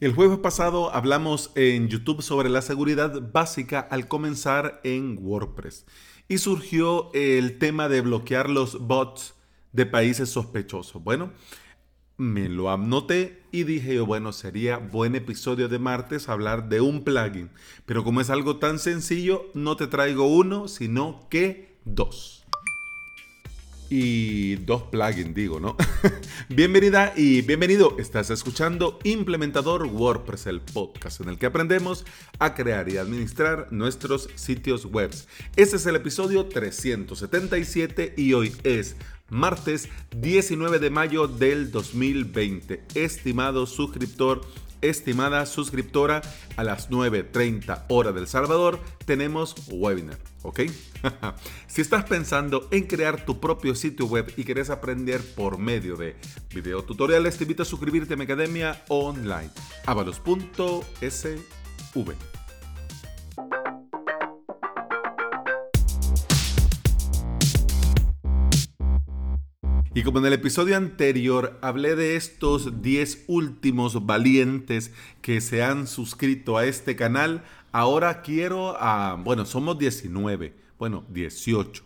El jueves pasado hablamos en YouTube sobre la seguridad básica al comenzar en WordPress y surgió el tema de bloquear los bots de países sospechosos. Bueno, me lo anoté y dije, bueno, sería buen episodio de martes hablar de un plugin, pero como es algo tan sencillo, no te traigo uno, sino que dos y dos plugins, digo, ¿no? Bienvenida y bienvenido. Estás escuchando Implementador WordPress, el podcast en el que aprendemos a crear y administrar nuestros sitios web. Este es el episodio 377 y hoy es martes 19 de mayo del 2020. Estimado suscriptor, estimada suscriptora, a las 9.30 hora del Salvador tenemos webinar, ¿ok? si estás pensando en crear tu propio sitio web y quieres aprender por medio de videotutoriales, te invito a suscribirte a mi academia online, avalos.sv. Y como en el episodio anterior hablé de estos 10 últimos valientes que se han suscrito a este canal, ahora quiero a, bueno, somos 19, bueno, 18.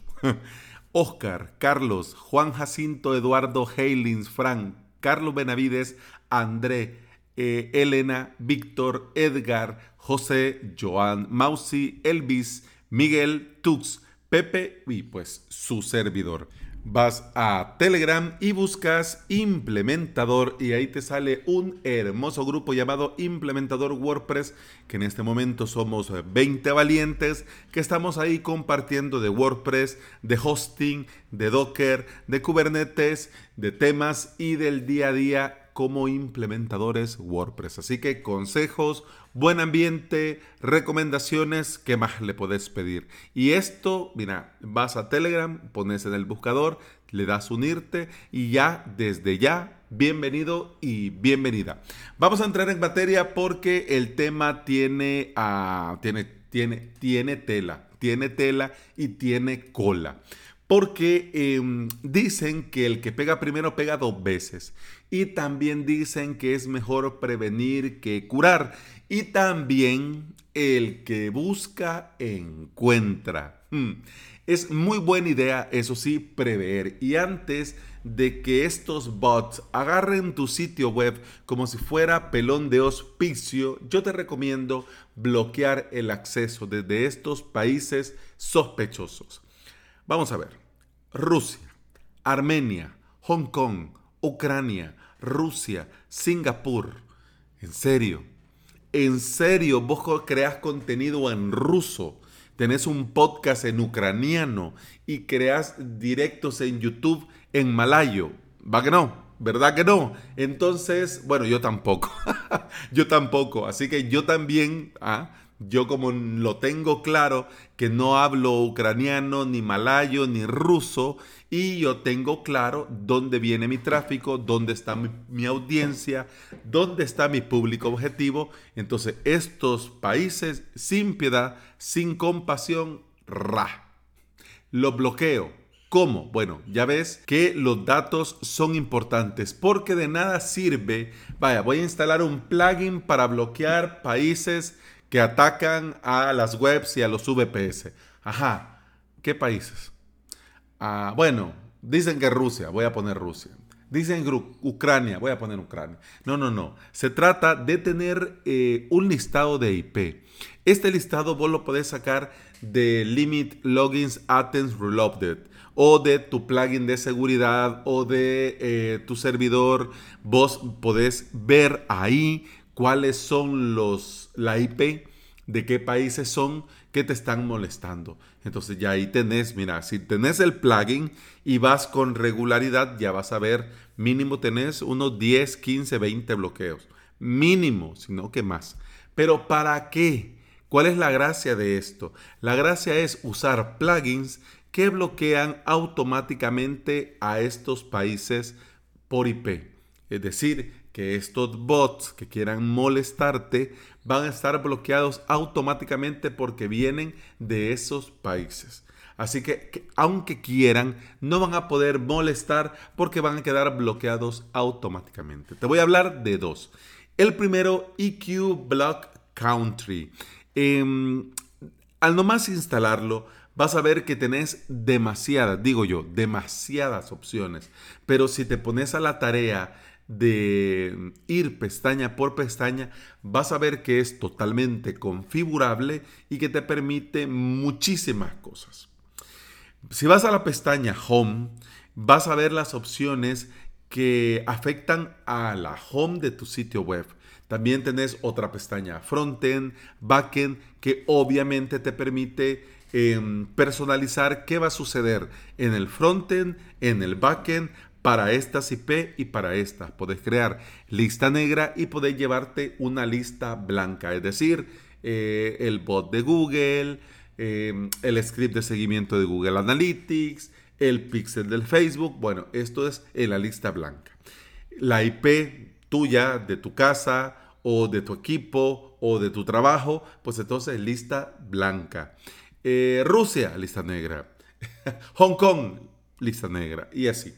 Oscar, Carlos, Juan Jacinto, Eduardo, Heilins, Frank, Carlos Benavides, André, eh, Elena, Víctor, Edgar, José, Joan, Mausi, Elvis, Miguel, Tux, Pepe y pues su servidor. Vas a Telegram y buscas implementador y ahí te sale un hermoso grupo llamado Implementador WordPress, que en este momento somos 20 valientes, que estamos ahí compartiendo de WordPress, de hosting, de Docker, de Kubernetes, de temas y del día a día como implementadores WordPress. Así que consejos, buen ambiente, recomendaciones, ¿qué más le podés pedir? Y esto, mira, vas a Telegram, pones en el buscador, le das unirte y ya, desde ya, bienvenido y bienvenida. Vamos a entrar en materia porque el tema tiene, uh, tiene, tiene, tiene tela, tiene tela y tiene cola. Porque em, dicen que el que pega primero pega dos veces. Y también dicen que es mejor prevenir que curar. Y también el que busca encuentra. Hmm. Es muy buena idea, eso sí, prever. Y antes de que estos bots agarren tu sitio web como si fuera pelón de hospicio, yo te recomiendo bloquear el acceso desde estos países sospechosos. Vamos a ver. Rusia, Armenia, Hong Kong, Ucrania, Rusia, Singapur. En serio, en serio, vos creas contenido en ruso, tenés un podcast en ucraniano y creas directos en YouTube en malayo. ¿Va que no? ¿Verdad que no? Entonces, bueno, yo tampoco. yo tampoco. Así que yo también, ¿ah? Yo como lo tengo claro que no hablo ucraniano, ni malayo, ni ruso, y yo tengo claro dónde viene mi tráfico, dónde está mi, audiencia, dónde está mi público objetivo. Entonces estos países sin piedad, sin compasión, ra. Los bloqueo. ¿Cómo? Bueno, ya ves que los datos son importantes porque de nada sirve. Vaya, voy a instalar un plugin para bloquear países que atacan a las webs y a los VPS. Ajá, ¿qué países? Ah, bueno, dicen que Rusia, voy a poner Rusia. Dicen Ucrania, voy a poner Ucrania. No, no, no. Se trata de tener eh, un listado de IP. Este listado vos lo podés sacar de Limit Logins Attempts Reloaded o de tu plugin de seguridad o de eh, tu servidor. Vos podés ver ahí cuáles son los, la IP, de qué países son que te están molestando. Entonces ya ahí tenés, mira, si tenés el plugin y vas con regularidad, ya vas a ver, mínimo tenés unos 10, 15, 20 bloqueos. Mínimo, sino que más. Pero ¿para qué? ¿Cuál es la gracia de esto? La gracia es usar plugins que bloquean automáticamente a estos países por IP. Es decir, que estos bots que quieran molestarte van a estar bloqueados automáticamente porque vienen de esos países. Así que, aunque quieran, no van a poder molestar porque van a quedar bloqueados automáticamente. Te voy a hablar de dos. El primero, EQ Block Country. Em, al nomás instalarlo, vas a ver que tenés demasiadas, digo yo, demasiadas opciones. Pero si te pones a la tarea de ir pestaña por pestaña, vas a ver que es totalmente configurable y que te permite muchísimas cosas. Si vas a la pestaña Home, vas a ver las opciones que afectan a la home de tu sitio web. También tenés otra pestaña, Frontend, Backend, que obviamente te permite em, personalizar qué va a suceder en el frontend, en el backend, para estas IP y para estas. Puedes crear lista negra y puedes llevarte una lista blanca, es decir, eh, el bot de Google, em, el script de seguimiento de Google Analytics, el pixel del Facebook. Bueno, esto es en la lista blanca. La IP tuya, de tu casa o de tu equipo o de tu trabajo, pues entonces lista blanca. Eh, Rusia, lista negra. Hong Kong, lista negra. Y así.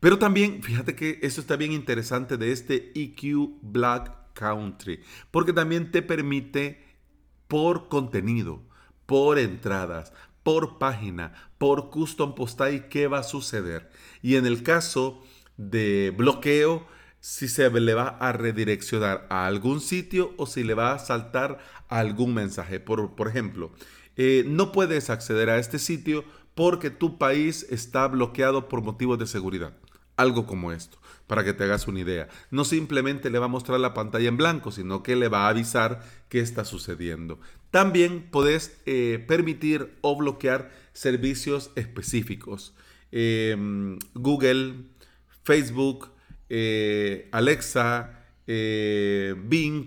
Pero también, fíjate que eso está bien interesante de este EQ Black Country, porque también te permite por contenido, por entradas, por página, por custom postal qué va a suceder. Y en el caso de bloqueo, si se le va a redireccionar a algún sitio o si le va a saltar algún mensaje. Por, por ejemplo, eh, no puedes acceder a este sitio porque tu país está bloqueado por motivos de seguridad. Algo como esto, para que te hagas una idea. No simplemente le va a mostrar la pantalla en blanco, sino que le va a avisar qué está sucediendo. También puedes eh, permitir o bloquear servicios específicos. Em, Google, Facebook, eh, Alexa, eh, Bing,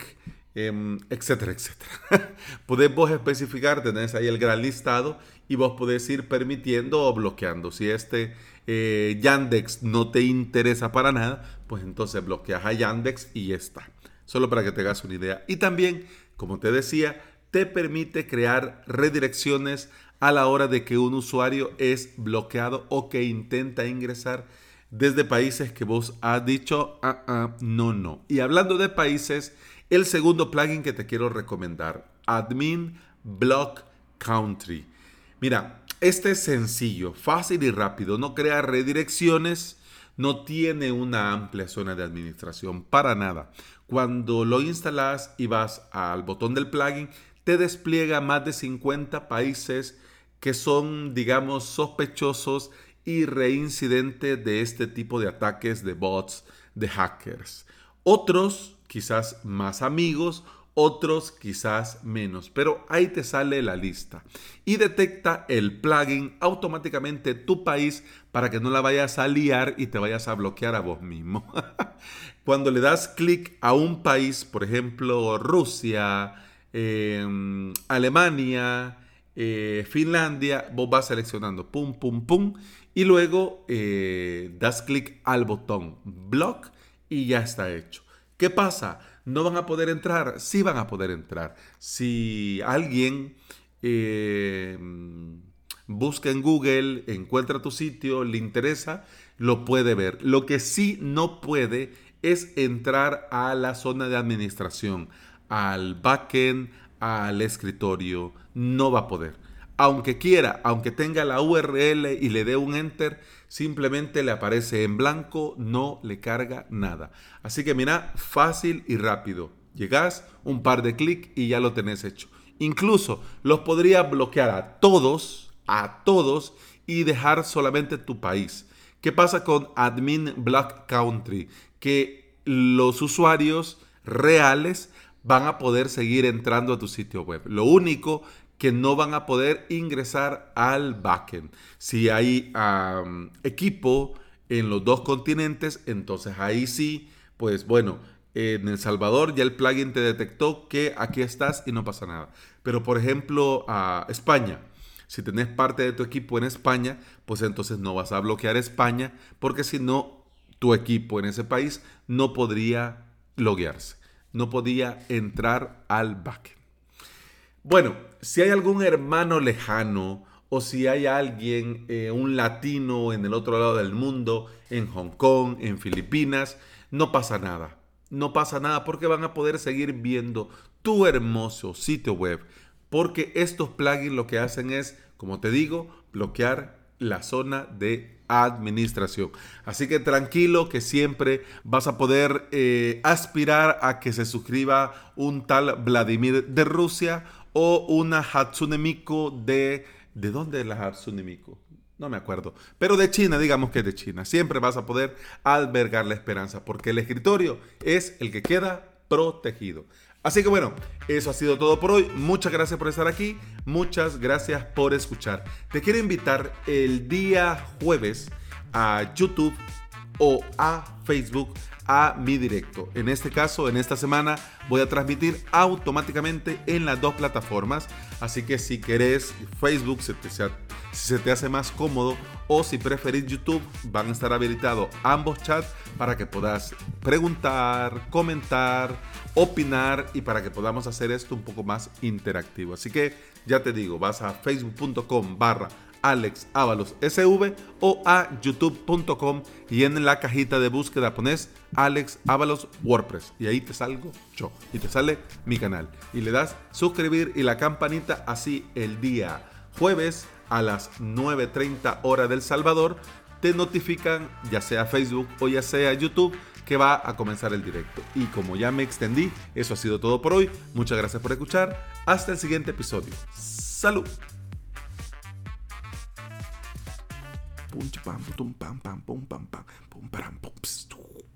etcétera, etcétera. Podés vos especificar, tenés ahí el gran listado y vos podés ir permitiendo o bloqueando. Si este Yandex no te interesa para nada, pues entonces bloqueas a Yandex y ya está. Solo para que te hagas una idea. Y también, como te decía, te permite crear redirecciones a la hora de que un usuario es bloqueado o que intenta ingresar desde países que vos has dicho, ah, ah, no, no. Y hablando de países, el segundo plugin que te quiero recomendar, Admin Block Country. Mira, este es sencillo, fácil y rápido, no crea redirecciones, no tiene una amplia zona de administración para nada. Cuando lo instalas y vas al botón del plugin, te despliega más de 50 países que son, digamos, sospechosos y reincidentes de este tipo de ataques de bots, de hackers. Otros, quizás más amigos, otros quizás menos, pero ahí te sale la lista y detecta el plugin automáticamente tu país para que no la vayas a liar y te vayas a bloquear a vos mismo. Cuando le das clic a un país, por ejemplo Rusia, Em, Alemania, eh, Finlandia, vos vas seleccionando pum, pum, pum, y luego eh, das clic al botón block y ya está hecho. ¿Qué pasa? ¿No van a poder entrar? Sí van a poder entrar. Si alguien em, busca en Google, encuentra tu sitio, le interesa, lo puede ver. Lo que sí no puede es entrar a la zona de administración al backend, al escritorio, no va a poder. Aunque quiera, aunque tenga la URL y le dé un enter, simplemente le aparece en blanco, no le carga nada. Así que mira, fácil y rápido. Llegas, un par de clics y ya lo tenés hecho. Incluso los podría bloquear a todos, a todos y dejar solamente tu país. ¿Qué pasa con Admin Block Country? Que los usuarios reales van a poder seguir entrando a tu sitio web. Lo único que no van a poder ingresar al backend. Si hay equipo en los dos continentes, entonces ahí sí, pues bueno, en El Salvador ya el plugin te detectó que aquí estás y no pasa nada. Pero por ejemplo, a España, si tenés parte de tu equipo en España, pues entonces no vas a bloquear España, porque si no, tu equipo en ese país no podría loguearse no podía entrar al backend. Bueno, si hay algún hermano lejano o si hay alguien, eh, un latino en el otro lado del mundo, en Hong Kong, en Filipinas, no pasa nada. no pasa nada porque van a poder seguir viendo tu hermoso sitio web. Porque estos plugins lo que hacen es, como te digo, bloquear la zona de administración. Así que tranquilo que siempre vas a poder eh, aspirar a que se suscriba un tal Vladimir de Rusia o una Hatsune Miku de... ¿De dónde es la Hatsune Miku? No me acuerdo. Pero de China, digamos que de China. Siempre vas a poder albergar la esperanza porque el escritorio es el que queda protegido. Así que bueno, eso ha sido todo por hoy. Muchas gracias por estar aquí. Muchas gracias por escuchar. Te quiero invitar el día jueves a YouTube o a Facebook a mi directo. En este caso, en esta semana, voy a transmitir automáticamente en las dos plataformas. Así que si querés Facebook, si se te hace más cómodo o si preferís YouTube, van a estar habilitados ambos chats para que puedas preguntar, comentar, opinar y para que podamos hacer esto un poco más interactivo. Así que ya te digo, vas a facebook.com barra Alex SV o a youtube.com y en la cajita de búsqueda pones Alex Ábalos WordPress y ahí te salgo yo y te sale mi canal y le das suscribir y la campanita así el día jueves a las 9.30 hora del Salvador te notifican ya sea Facebook o ya sea YouTube que va a comenzar el directo. Y como ya me extendí, eso ha sido todo por hoy. Muchas gracias por escuchar. Hasta el siguiente episodio. Salud. pum, pam, pam, pam, pam, pam, pam, pam, pam, pam, pam, pam, pam, pam,